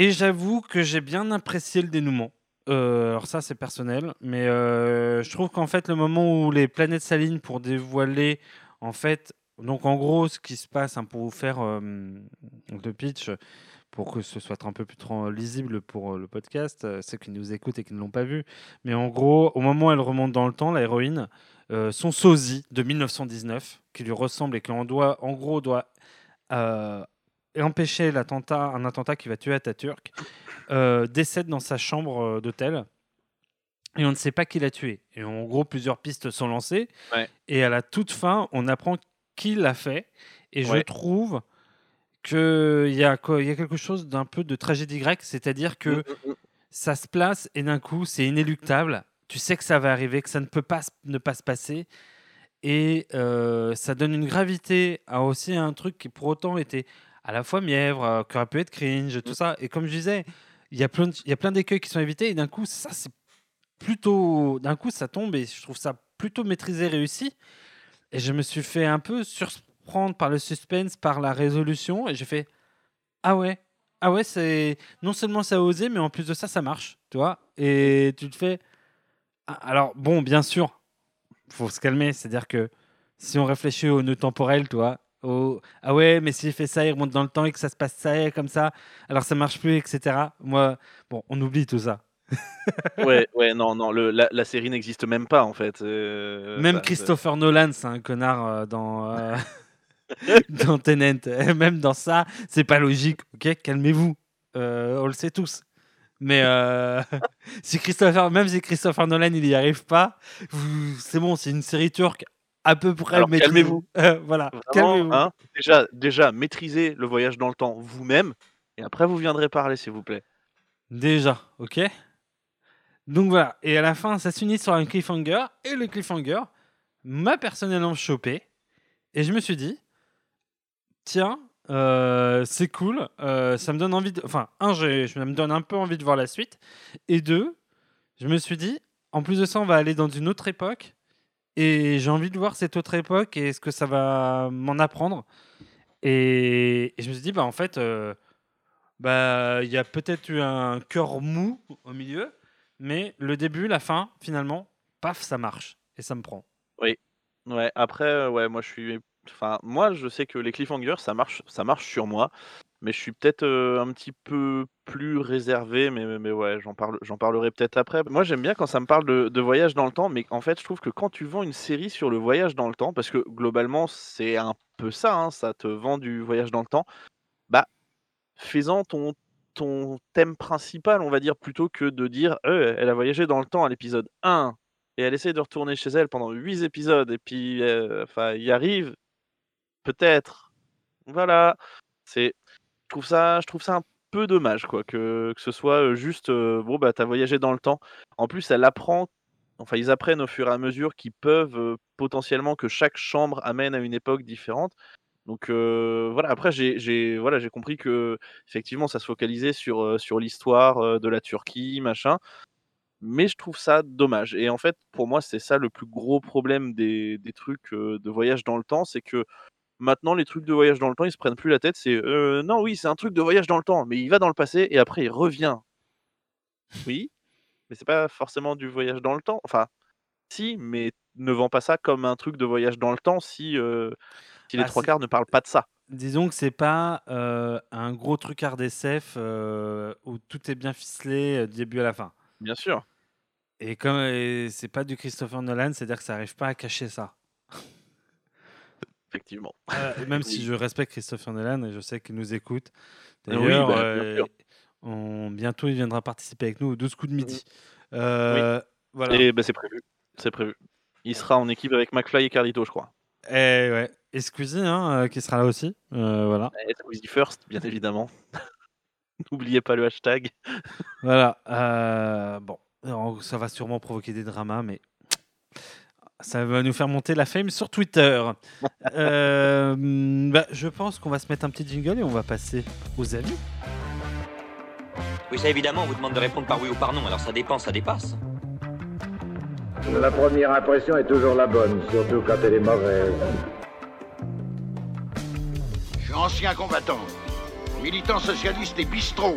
Et j'avoue que j'ai bien apprécié le dénouement. Alors ça c'est personnel, mais je trouve qu'en fait le moment où les planètes s'alignent pour dévoiler en fait, donc en gros ce qui se passe hein, pour vous faire le pitch, pour que ce soit un peu plus lisible pour le podcast, ceux qui nous écoutent et qui ne l'ont pas vu. Mais en gros, au moment où elle remonte dans le temps, la héroïne, euh, son sosie de 1919, qui lui ressemble et qui en, doit, en gros doit euh, empêcher l'attentat, un attentat qui va tuer Atatürk, euh, décède dans sa chambre d'hôtel. Et on ne sait pas qui l'a tué. Et en gros, plusieurs pistes sont lancées. Ouais. Et à la toute fin, on apprend qui l'a fait. Et je trouve qu'il y, a y a quelque chose d'un peu de tragédie grecque, c'est-à-dire que Mm, mm, mm. ça se place et d'un coup, c'est inéluctable. Tu sais que ça va arriver, que ça ne peut pas ne pas se passer. Et euh, ça donne une gravité à aussi un truc qui pour autant était à la fois mièvre, euh, qui aurait pu être cringe, tout ça. Et comme je disais, il y a plein, de- il y a plein d'écueils qui sont évités. Et d'un coup, ça, c'est plutôt. D'un coup, ça tombe et je trouve ça plutôt maîtrisé, réussi. Et je me suis fait un peu surprendre par le suspense, par la résolution. Et j'ai fait Ah ouais, ah ouais, c'est. Non seulement ça a osé, mais en plus de ça, ça marche. Tu vois Et tu te fais. Ah, Alors, bon, bien sûr, faut se calmer. C'est-à-dire que si on réfléchit au nœud temporel, tu vois, au ah ouais, mais s'il fait ça, il remonte dans le temps et que ça se passe ça et comme ça, alors ça marche plus, etc. Moi, bon, on oublie tout ça. [LAUGHS] Ouais, ouais, non, non, le, la, la série n'existe même pas en fait. euh, Même ça- Christopher Nolan, c'est un connard euh, dans, [LAUGHS] euh, [LAUGHS] dans Tenet. Et Même dans ça, c'est pas logique. Ok, calmez-vous. Euh, on le sait tous. Mais euh, [LAUGHS] si Christopher, même si Christopher Nolan il y arrive pas, vous- c'est bon, c'est une série turque à peu près calmez-vous. [LAUGHS] Euh, voilà, Vraiment, calmez-vous. hein, déjà, déjà, maîtrisez le voyage dans le temps vous-même, et après vous viendrez parler, s'il vous plaît. Déjà, ok Donc voilà, et à la fin, ça s'unit sur un cliffhanger, et le cliffhanger m'a personnellement chopé, et je me suis dit, tiens, euh, c'est cool, euh, ça me donne envie de... Enfin, un, ça me donne un peu envie de voir la suite, et deux, je me suis dit, en plus de ça, on va aller dans une autre époque, et j'ai envie de voir cette autre époque, et ce que ça va m'en apprendre. Et, je me suis dit, bah en fait... euh, bah, il y a peut-être eu un cœur mou au milieu, mais le début, la fin, finalement, paf, ça marche et ça me prend. Ouais, après, ouais, moi je suis. Moi je sais que les cliffhangers ça marche, ça marche sur moi, mais je suis peut-être euh, un petit peu plus réservé, mais, mais ouais, j'en parle, j'en parlerai peut-être après. Moi j'aime bien quand ça me parle de, voyage dans le temps, mais en fait je trouve que quand tu vends une série sur le voyage dans le temps, parce que globalement c'est un peu ça, hein, ça te vend du voyage dans le temps, bah fais-en ton, ton thème principal, on va dire, plutôt que de dire Euh, elle a voyagé dans le temps à l'épisode 1 et elle essaie de retourner chez elle pendant 8 épisodes et puis euh, enfin y arrive peut-être. Voilà. C'est je trouve ça je trouve ça un peu dommage quoi que, que ce soit juste bon bah t'as voyagé dans le temps. En plus elle apprend enfin ils apprennent au fur et à mesure qu'ils peuvent potentiellement que chaque chambre amène à une époque différente. Donc voilà après j'ai voilà compris que effectivement ça se focalisait sur sur l'histoire de la Turquie machin. Mais je trouve ça dommage. Et en fait, pour moi, c'est ça le plus gros problème des, des trucs de voyage dans le temps, c'est que maintenant, les trucs de voyage dans le temps, ils se prennent plus la tête. C'est euh, non, oui, c'est un truc de voyage dans le temps, mais il va dans le passé et après il revient. Oui, mais c'est pas forcément du voyage dans le temps. Enfin, si, mais ne vend pas ça comme un truc de voyage dans le temps si, euh, si les Ah, trois quarts ne parlent pas de ça. Disons que c'est pas euh, un gros truc RDSF euh, où tout est bien ficelé du début à la fin. Bien sûr. Et comme c'est pas du Christopher Nolan, c'est-à-dire que ça arrive pas à cacher ça. Effectivement. Euh, même si Oui. je respecte Christopher Nolan et je sais qu'il nous écoute. Ah oui, D'ailleurs, bah, euh, on- bientôt il viendra participer avec nous aux 12 coups de midi. Euh, Voilà. Et bah, c'est prévu. C'est prévu. Il sera en équipe avec McFly et Carlito, je crois. Et, ouais. et Squeezie hein, euh, qui sera là aussi. Euh, voilà. Et Squeezie first, bien évidemment. [LAUGHS] N'oubliez pas le hashtag. Voilà. bon, ça va sûrement provoquer des dramas, mais ça va nous faire monter la fame sur Twitter. [LAUGHS] Euh, bah, je pense qu'on va se mettre un petit jingle et on va passer aux avis. Oui, ça évidemment, on vous demande de répondre par oui ou par non, alors ça dépend, ça dépasse. La première impression est toujours la bonne, surtout quand elle est mauvaise. Je suis ancien combattant, militant socialiste et bistrot.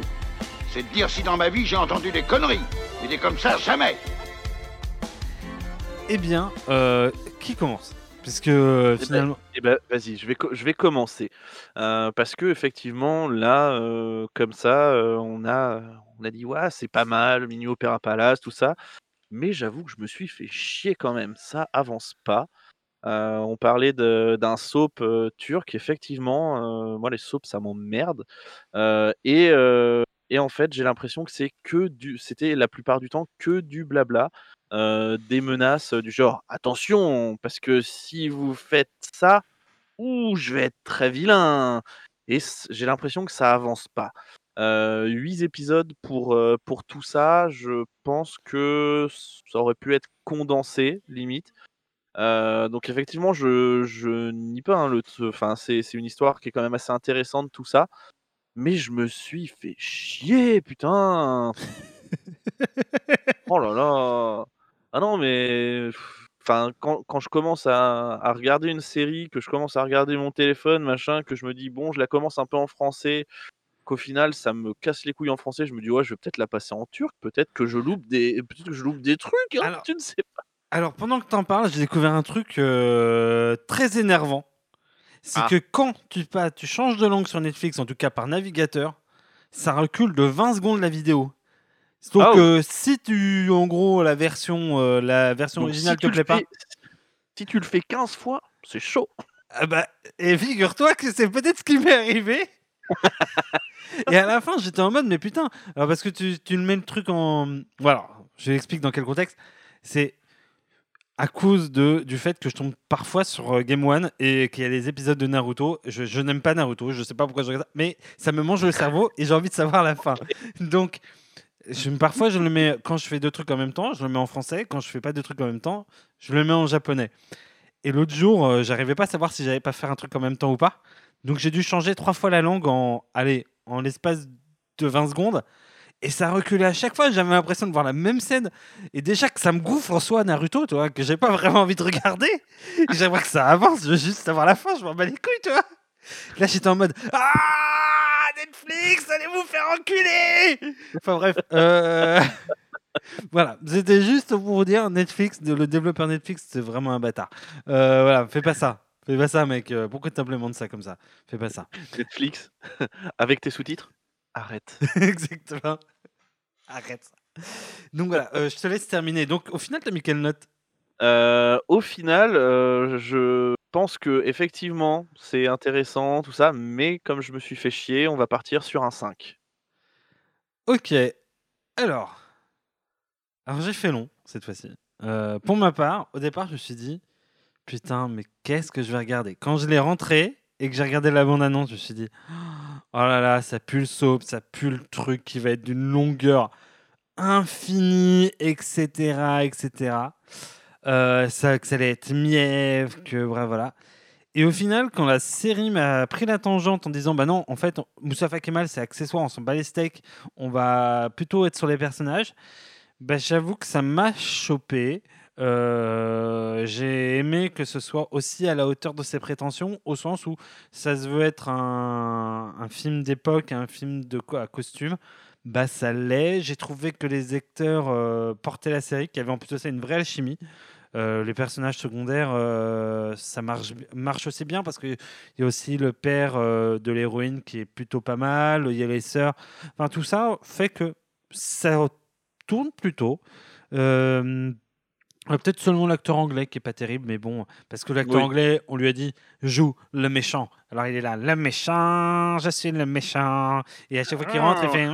C'est de dire si dans ma vie j'ai entendu des conneries. Mais des comme ça, jamais. Eh bien, euh, qui commence? Puisque euh, ben, finalement. Eh ben, vas-y, je vais, je vais commencer. Euh, parce que, effectivement, là, euh, comme ça, euh, on, a, on a dit, ouais, c'est pas mal, Mini Opéra Palace, tout ça. Mais j'avoue que je me suis fait chier quand même. Ça avance pas. On parlait de- d'un soap turc. Effectivement, moi, les soaps, ça m'emmerde. Et, et en fait, j'ai l'impression que c'est que du. C'était la plupart du temps que du blabla. Euh, des menaces du genre attention, parce que si vous faites ça, ouh, je vais être très vilain. Et j'ai l'impression que ça avance pas. Euh, 8 épisodes pour, euh, pour tout ça, je pense que ça aurait pu être condensé, limite. Euh, donc effectivement, je, je nie pas. hein, le, enfin, c'est, c'est une histoire qui est quand même assez intéressante, tout ça. Mais je me suis fait chier, putain. [LAUGHS] oh là là. Ah non, mais enfin, quand, quand je commence à, à regarder une série, que je commence à regarder mon téléphone, machin, que je me dis bon, je la commence un peu en français, qu'au final ça me casse les couilles en français, je me dis ouais, je vais peut-être la passer en turc, peut-être que je loupe des, peut-être que je loupe des trucs, hein, Alors- [LAUGHS] tu ne sais pas. Alors, pendant que t'en parles, j'ai découvert un truc euh, très énervant. C'est Ah. que quand tu, pas, tu changes de langue sur Netflix, en tout cas par navigateur, ça recule de 20 secondes la vidéo. Donc, Ah, oh. euh, si tu, en gros, la version, euh, la version Donc, originale si te plaît pas, fais- si tu le fais 15 fois, c'est chaud. ah bah, et figure-toi que c'est peut-être ce qui m'est arrivé. Et à la fin, j'étais en mode, mais putain, alors parce que tu, tu le mets le truc en. Voilà, je l'explique dans quel contexte. C'est à cause de, du fait que je tombe parfois sur euh, Game One et qu'il y a des épisodes de Naruto. Je, je n'aime pas Naruto, je sais pas pourquoi je regarde ça, mais ça me mange le cerveau et j'ai envie de savoir la fin. [LAUGHS] Donc, parfois, je le mets quand je fais deux trucs en même temps, je le mets en français. Quand je fais pas deux trucs en même temps, je le mets en japonais. Et l'autre jour, euh, j'arrivais pas à savoir si j'allais pas faire un truc en même temps ou pas. Donc j'ai dû changer trois fois la langue en, allez, en l'espace de 20 secondes. Et ça reculait à chaque fois. J'avais l'impression de voir la même scène. Et déjà que ça me gouffre en soi, Naruto, tu que j'ai pas vraiment envie de regarder. J'aimerais que ça avance. Je veux juste savoir la fin. Je m'en bats les couilles. Là, j'étais en mode Ah Netflix, allez vous faire enculer Enfin bref. euh, [LAUGHS] voilà, c'était juste pour vous dire Netflix, le développeur Netflix, c'est vraiment un bâtard. Euh, voilà, fais pas ça. Fais pas ça, mec. Euh, Pourquoi t'implémentes ça comme ça? Fais pas ça. Netflix, [LAUGHS] avec tes sous-titres, arrête. [LAUGHS] Exactement. Arrête ça. Donc voilà, euh, je te laisse terminer. Donc au final, t'as mis quelle note? Euh, au final, euh, je pense que effectivement, c'est intéressant, tout ça, mais comme je me suis fait chier, on va partir sur un 5. Ok. Alors. Alors j'ai fait long cette fois-ci. Euh, pour ma part, au départ, je me suis dit Putain, mais qu'est-ce que je vais regarder? Quand je l'ai rentré et que j'ai regardé la bande-annonce, je me suis dit Oh là là, ça pue le soap, ça pue le truc qui va être d'une longueur infinie, etc. etc. Euh, que ça allait être mièvre, que voilà. Et au final, quand la série m'a pris la tangente en disant Bah non, en fait, Moustapha Kemal, c'est accessoire, on s'en bat les steaks, on va plutôt être sur les personnages. Bah, j'avoue que ça m'a chopé. Euh, j'ai aimé que ce soit aussi à la hauteur de ses prétentions, au sens où ça se veut être un, film d'époque, un film de co- à costume. Bah, ça l'est. J'ai trouvé que les acteurs euh, portaient la série, qu'il y avait en plus de ça une vraie alchimie. Euh, les personnages secondaires, euh, ça marche, marche aussi bien parce qu'il y a aussi le père de l'héroïne qui est plutôt pas mal, il y a les sœurs. Enfin, tout ça fait que ça tourne plutôt. Peut-être seulement l'acteur anglais qui est pas terrible, mais bon, parce que l'acteur Oui. anglais, on lui a dit joue le méchant. Alors il est là, le méchant, je suis le méchant. Et à chaque fois qu'il rentre, il fait Ah, le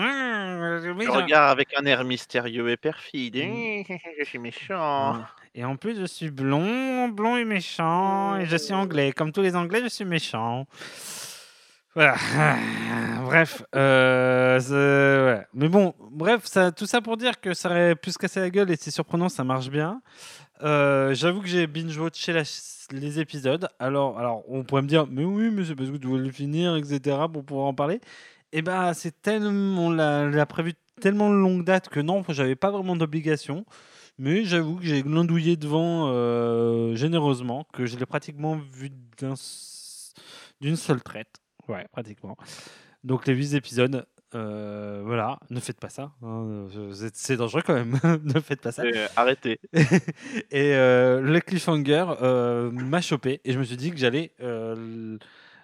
Je méchant. regarde avec un air mystérieux et perfide. Mm. [LAUGHS] je suis méchant. Et en plus, je suis blond, blond et méchant, et je suis anglais. Comme tous les anglais, je suis méchant. Voilà. [LAUGHS] Bref, euh, ouais. mais bon, bref, ça, tout ça pour dire que ça aurait pu se casser la gueule et c'est surprenant, ça marche bien. Euh, J'avoue que j'ai binge-watché les épisodes. Alors, alors, on pourrait me dire, mais oui, mais c'est parce que tu veux le finir, etc., pour pouvoir en parler. Et ben, c'est tellement, on l'a prévu tellement longue date que non, j'avais pas vraiment d'obligation. Mais j'avoue que j'ai glandouillé devant euh, généreusement, que je l'ai pratiquement vu d'une seule traite. Ouais, pratiquement. Donc les 8 épisodes, euh, voilà, ne faites pas ça. hein, c'est- dangereux quand même, [LAUGHS] ne faites pas ça. Euh, arrêtez. [LAUGHS] et euh, le cliffhanger m'a chopé et je me suis dit que j'allais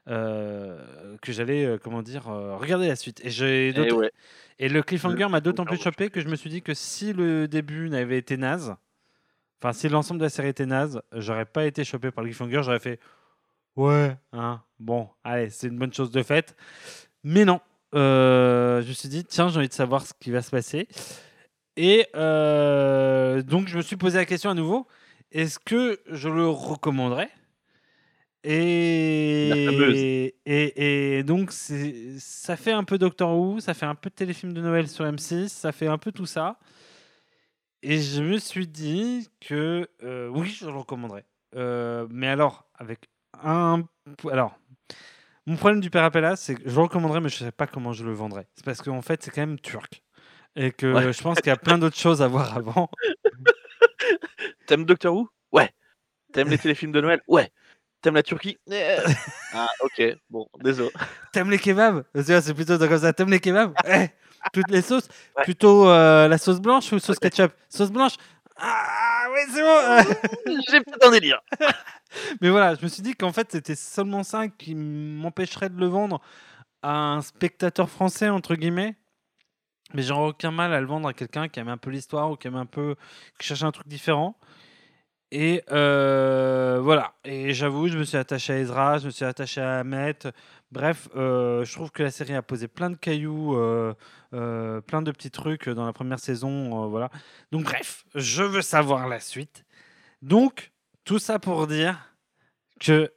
que j'allais euh, comment dire euh, regarder la suite. Et j'ai Et ouais. et le cliffhanger m'a d'autant plus chopé que je me suis dit que si le début n'avait été naze enfin si l'ensemble de la série était naze j'aurais pas été chopé par le cliffhanger. J'aurais fait ouais hein bon allez c'est une bonne chose de faite. Mais non Euh, je me suis dit tiens j'ai envie de savoir ce qui va se passer. Et euh, donc, je me suis posé la question à nouveau. Est-ce que je le recommanderais? Et, et, et donc, ça fait un peu Doctor Who, ça fait un peu téléfilm de Noël sur M6, ça fait un peu tout ça. Et je me suis dit que euh, oui, je le recommanderais. Euh, mais alors, avec un. Alors, mon problème du Père Appella, c'est que je le recommanderais, mais je ne sais pas comment je le vendrais. C'est parce qu'en fait, c'est quand même turc. Et que Ouais. je pense qu'il y a plein d'autres choses à voir avant. [LAUGHS] T'aimes Doctor Who? Ouais. T'aimes les [LAUGHS] téléfilms de Noël? Ouais. T'aimes la Turquie Euh. [LAUGHS] Ah, ok. Bon, désolé. T'aimes les kebabs? C'est plutôt comme ça. T'aimes les kebabs? [LAUGHS] Eh, Toutes les sauces? Ouais. Plutôt euh, la sauce blanche ou sauce ketchup? Sauce blanche? Ah, oui, c'est bon [LAUGHS] J'ai peut-être un délire. Mais voilà, je me suis dit qu'en fait, c'était seulement ça qui m'empêcherait de le vendre à un spectateur français, entre guillemets. Mais j'aurais aucun mal à le vendre à quelqu'un qui aime un peu l'histoire ou qui aime un peu. qui cherche un truc différent. Et euh, voilà. Et j'avoue, je me suis attaché à Ezra, je me suis attaché à Ahmet. Bref, euh, je trouve que la série a posé plein de cailloux, euh, plein de petits trucs dans la première saison. voilà. Donc, bref, je veux savoir la suite. Donc, tout ça pour dire que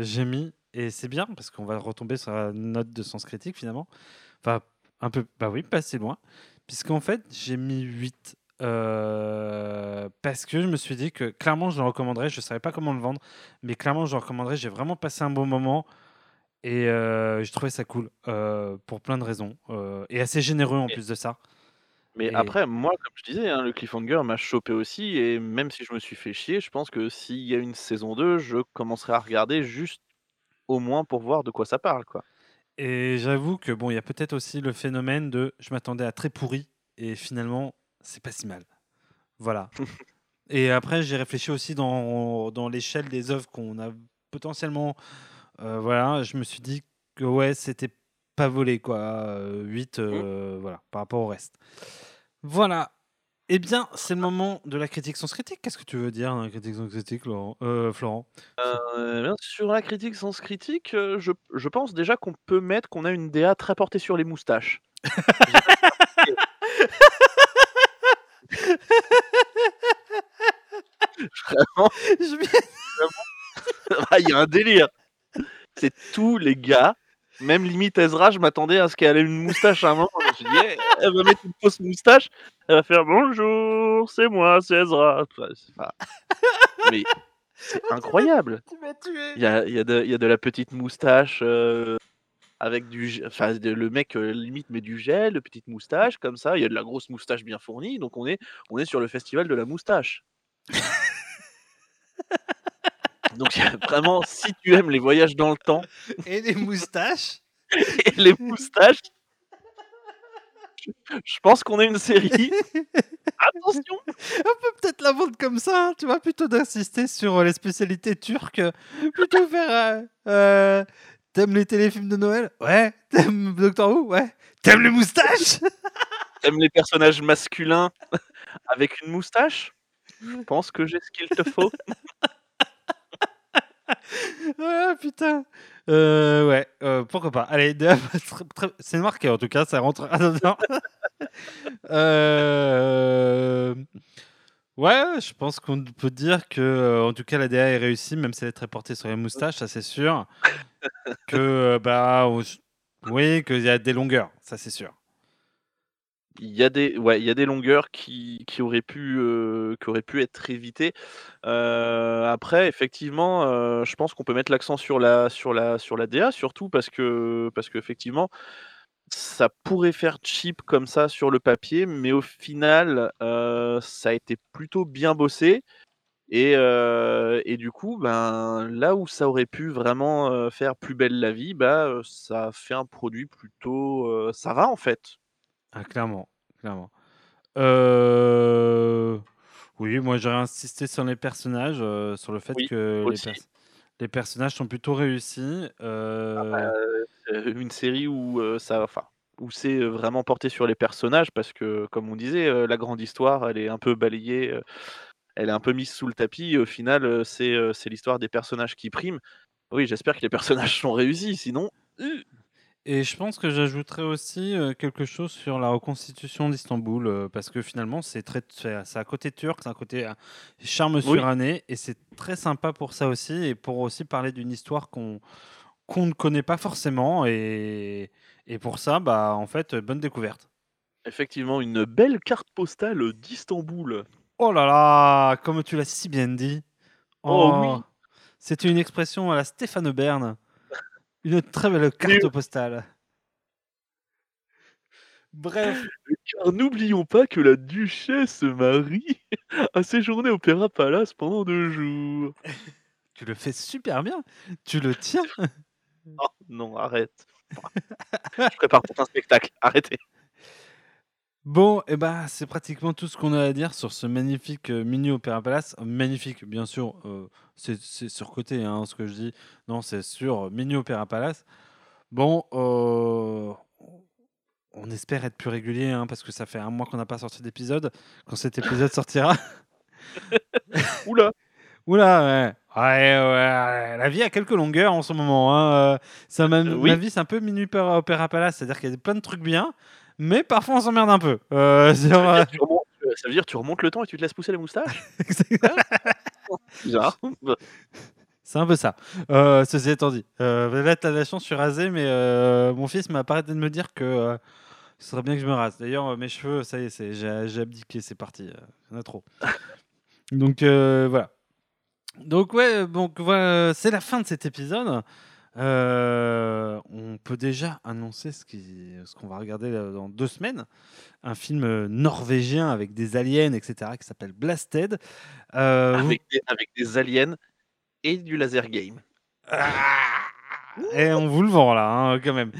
j'ai mis, et c'est bien parce qu'on va retomber sur la note de sens critique finalement. Enfin, un peu, bah oui, pas si loin. Puisqu'en fait, j'ai mis 8. Euh, parce que je me suis dit que clairement je le recommanderais, je ne savais pas comment le vendre, mais clairement je le recommanderais, j'ai vraiment passé un bon moment et euh, j'ai trouvé ça cool euh, pour plein de raisons et assez généreux en plus de ça. Mais Et- après, moi, comme je disais, hein, le cliffhanger m'a chopé aussi, et même si je me suis fait chier, je pense que s'il y a une saison 2, je commencerai à regarder juste au moins pour voir de quoi ça parle, quoi. Et j'avoue que bon, il y a peut-être aussi le phénomène de je m'attendais à très pourri et finalement c'est pas si mal. Voilà. [LAUGHS] et après j'ai réfléchi aussi dans, dans l'échelle des œuvres qu'on a potentiellement. euh, voilà, je me suis dit que ouais c'était pas volé quoi. 8 voilà par rapport au reste. Voilà. Eh bien, c'est le moment de la critique sans critique. Qu'est-ce que tu veux dire, la critique sans critique, Laurent? Euh, Florent? Euh, bien, sur la critique sans critique, euh, je, je pense déjà qu'on peut mettre qu'on a une DA très portée sur les moustaches. [LAUGHS] Vraiment, Ah, il y a un délire. C'est tous les gars, même limite Ezra, je m'attendais à ce qu'elle ait une moustache à un moment. Je me suis dit, Eh, elle va mettre une fausse moustache, elle va faire bonjour, c'est moi, c'est Ezra. Enfin, Mais c'est incroyable. Tu m'as tué. Il y a, il y a de, il y a de la petite moustache euh, avec du. Enfin, de- le mec euh, limite met du gel, de petite moustache comme ça. Il y a de la grosse moustache bien fournie. Donc on est, on est sur le festival de la moustache. [LAUGHS] donc vraiment, si tu aimes les voyages dans le temps [LAUGHS] Et les moustaches [LAUGHS] et les moustaches, je, pense qu'on a une série. Attention On peut peut-être la vendre comme ça, hein, tu vois, plutôt d'insister sur euh, les spécialités turques, euh, plutôt faire... euh, euh, T'aimes les téléfilms de Noël? Ouais. T'aimes Doctor Who? Ouais. T'aimes les moustaches? [LAUGHS] T'aimes les personnages masculins avec une moustache? Je pense que j'ai ce qu'il te faut. [LAUGHS] Ah putain euh, Ouais, euh, pourquoi pas. Allez, [LAUGHS] c'est marqué en tout cas, ça rentre dedans. Euh, Ouais, je pense qu'on peut dire que, euh, en tout cas, la DA est réussie, même si elle est très portée sur les moustaches, ça c'est sûr. [LAUGHS] que, euh, bah, on- oui, qu'il y a des longueurs, ça c'est sûr. Il y a des, ouais, il y a des longueurs qui, qui auraient pu, euh, qui auraient pu être évitées. Euh, après, effectivement, euh, je pense qu'on peut mettre l'accent sur la, sur la, sur la DA, surtout parce que, parce qu'effectivement, ça pourrait faire cheap comme ça sur le papier, mais au final, euh, ça a été plutôt bien bossé. Et, euh, et du coup, ben, là où ça aurait pu vraiment euh, faire plus belle la vie, bah, ça fait un produit plutôt. euh, ça va en fait. Ah, clairement, clairement. Oui, moi j'aurais insisté sur les personnages, sur le fait Oui, que aussi. Les personnages sont plutôt réussis. euh, Euh, une série où euh, ça, enfin, où c'est vraiment porté sur les personnages parce que, comme on disait, la grande histoire, elle est un peu balayée, elle est un peu mise sous le tapis. Au final, c'est c'est l'histoire des personnages qui prime. Oui, j'espère que les personnages sont réussis, sinon. Et je pense que j'ajouterais aussi euh, quelque chose sur la reconstitution d'Istanbul, euh, parce que finalement, c'est très, c'est à côté turc, c'est à côté euh, charme Oui. suranné, et c'est très sympa pour ça aussi, et pour aussi parler d'une histoire qu'on qu'on ne connaît pas forcément, et, et pour ça, bah, en fait, bonne découverte. Effectivement, une belle carte postale d'Istanbul. Oh là là, comme tu l'as si bien dit. Oh oui. C'était une expression à la Stéphane Bern. Une très belle carte postale. Bref, Car n'oublions pas que la duchesse Marie a séjourné au Opéra Palace pendant deux jours. [LAUGHS] tu le fais super bien. Tu le tiens. Oh, non, arrête. [LAUGHS] Je prépare pour un spectacle. Arrêtez. Bon, et bah, c'est pratiquement tout ce qu'on a à dire sur ce magnifique euh, mini Opéra Palace. Magnifique, bien sûr, euh, c'est surcoté hein, ce que je dis. Non, c'est sur euh, mini Opéra Palace. Bon, euh, on espère être plus régulier hein, parce que ça fait un mois qu'on n'a pas sorti d'épisode. Quand cet épisode [LAUGHS] sortira, [LAUGHS] Oula. Oula, ouais. Ouais, ouais, la vie a quelques longueurs en ce moment. Hein. Ça, ma, oui. ma vie, c'est un peu Opéra Opéra Palace, c'est-à-dire qu'il y a plein de trucs bien, mais parfois on s'emmerde un peu. Euh, [LAUGHS] sur, Ça veut, euh, dire, remontes, ça veut dire tu remontes le temps et tu te laisses pousser la moustache [LAUGHS] Bizarre. c'est un peu ça. Euh, ceci étant dit, euh, là, t'as la chance, je suis rasé, mais euh, mon fils m'a pas arrêté de me dire que euh, ce serait bien que je me rase. D'ailleurs, euh, mes cheveux, ça y est, c'est- j'ai abdiqué, c'est parti. euh, Il y en a trop. [LAUGHS] Donc euh, voilà. Donc ouais, donc voilà, c'est la fin de cet épisode. Euh, on peut déjà annoncer ce qu'on va regarder là, dans deux semaines. Un film euh, norvégien avec des aliens, etc., qui s'appelle Blasted. Euh, vous- avec, des, avec des aliens et du laser game. Et on vous le vend là, hein, quand même.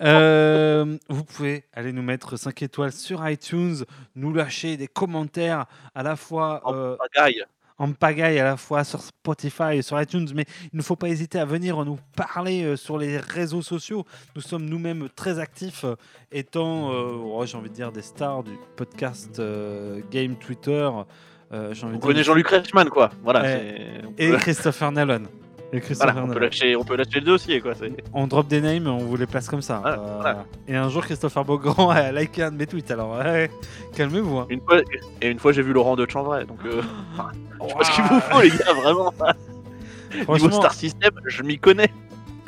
Euh, vous pouvez aller nous mettre 5 étoiles sur iTunes, nous lâcher des commentaires à la fois En euh, pagaille. En pagaille, à la fois sur Spotify et sur iTunes, mais il ne faut pas hésiter à venir nous parler euh, sur les réseaux sociaux. Nous sommes nous-mêmes très actifs, euh, étant, euh, oh, j'ai envie de dire, des stars du podcast euh, Game Twitter. euh, envie On de connaît dire- Jean-Luc Reichmann, quoi. Voilà. Et Christopher Nolan. Et Christopher voilà, on, peut lâcher, on peut lâcher le dossier, quoi. On drop des names, on vous les place comme ça. Voilà, Euh, voilà. Et un jour, Christopher Beaugrand [LAUGHS] a liké un de mes tweets. Alors, calmez-vous. hein. Une fois, et une fois, j'ai vu Laurent de Chanvray. Donc, euh, [GASPS] je sais pas ce qu'il vous faut, les gars, vraiment. Niveau Star System, je m'y connais.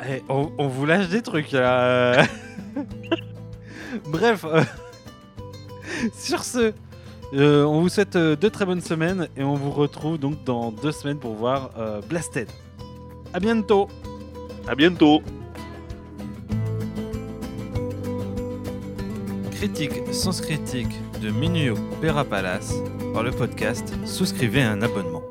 eh, on, on vous lâche des trucs. là. [LAUGHS] Bref, euh, [LAUGHS] sur ce, euh, on vous souhaite deux très bonnes semaines et on vous retrouve donc dans deux semaines pour voir Blasted. À bientôt. À bientôt. Critique sans critique de Minuit au Opéra Palace par le podcast Souscrivez un abonnement.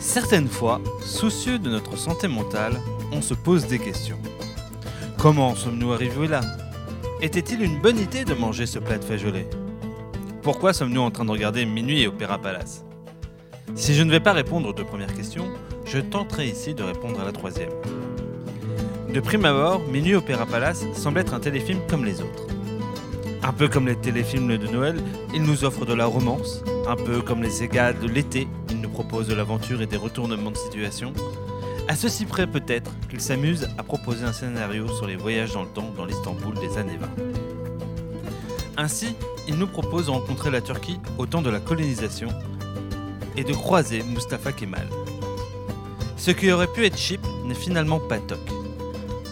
Certaines fois, soucieux de notre santé mentale, on se pose des questions. Comment sommes-nous arrivés là? Était-il une bonne idée de manger ce plat de fajolé Pourquoi sommes-nous en train de regarder Minuit et Opéra Palace? Si je ne vais pas répondre aux deux premières questions, je tenterai ici de répondre à la troisième. De prime abord, Minuit Opéra Palace semble être un téléfilm comme les autres. Un peu comme les téléfilms de Noël, il nous offre de la romance. Un peu comme les Sega de l'été, il nous propose de l'aventure et des retournements de situation. À ceci près peut-être qu'il s'amuse à proposer un scénario sur les voyages dans le temps dans l'Istanbul des années 20. Ainsi, il nous propose de rencontrer la Turquie au temps de la colonisation et de croiser Mustafa Kemal. Ce qui aurait pu être cheap n'est finalement pas toc.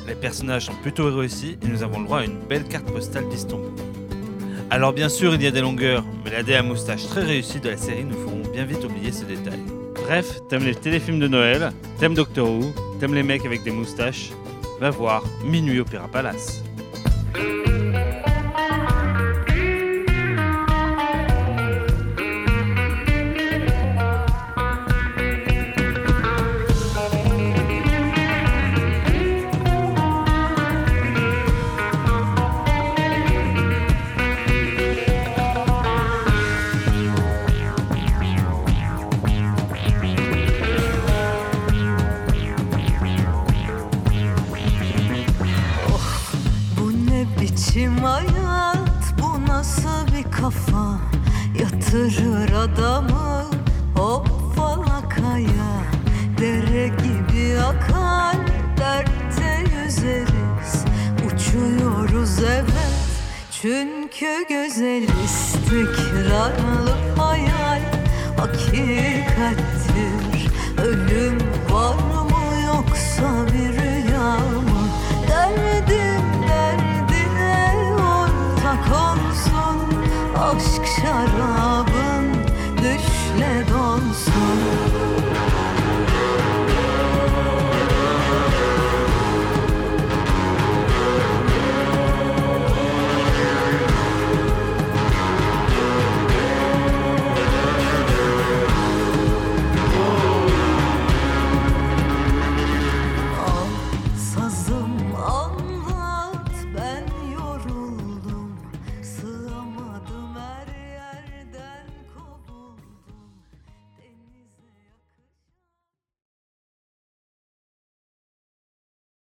Les personnages sont plutôt réussis et nous avons le droit à une belle carte postale d'Istanbul. Alors bien sûr il y a des longueurs, mais la dé à moustache très réussie de la série nous feront bien vite oublier ce détail. Bref, t'aimes les téléfilms de Noël, t'aimes Doctor Who, t'aimes les mecs avec des moustaches, va voir Minuit Opéra Palace.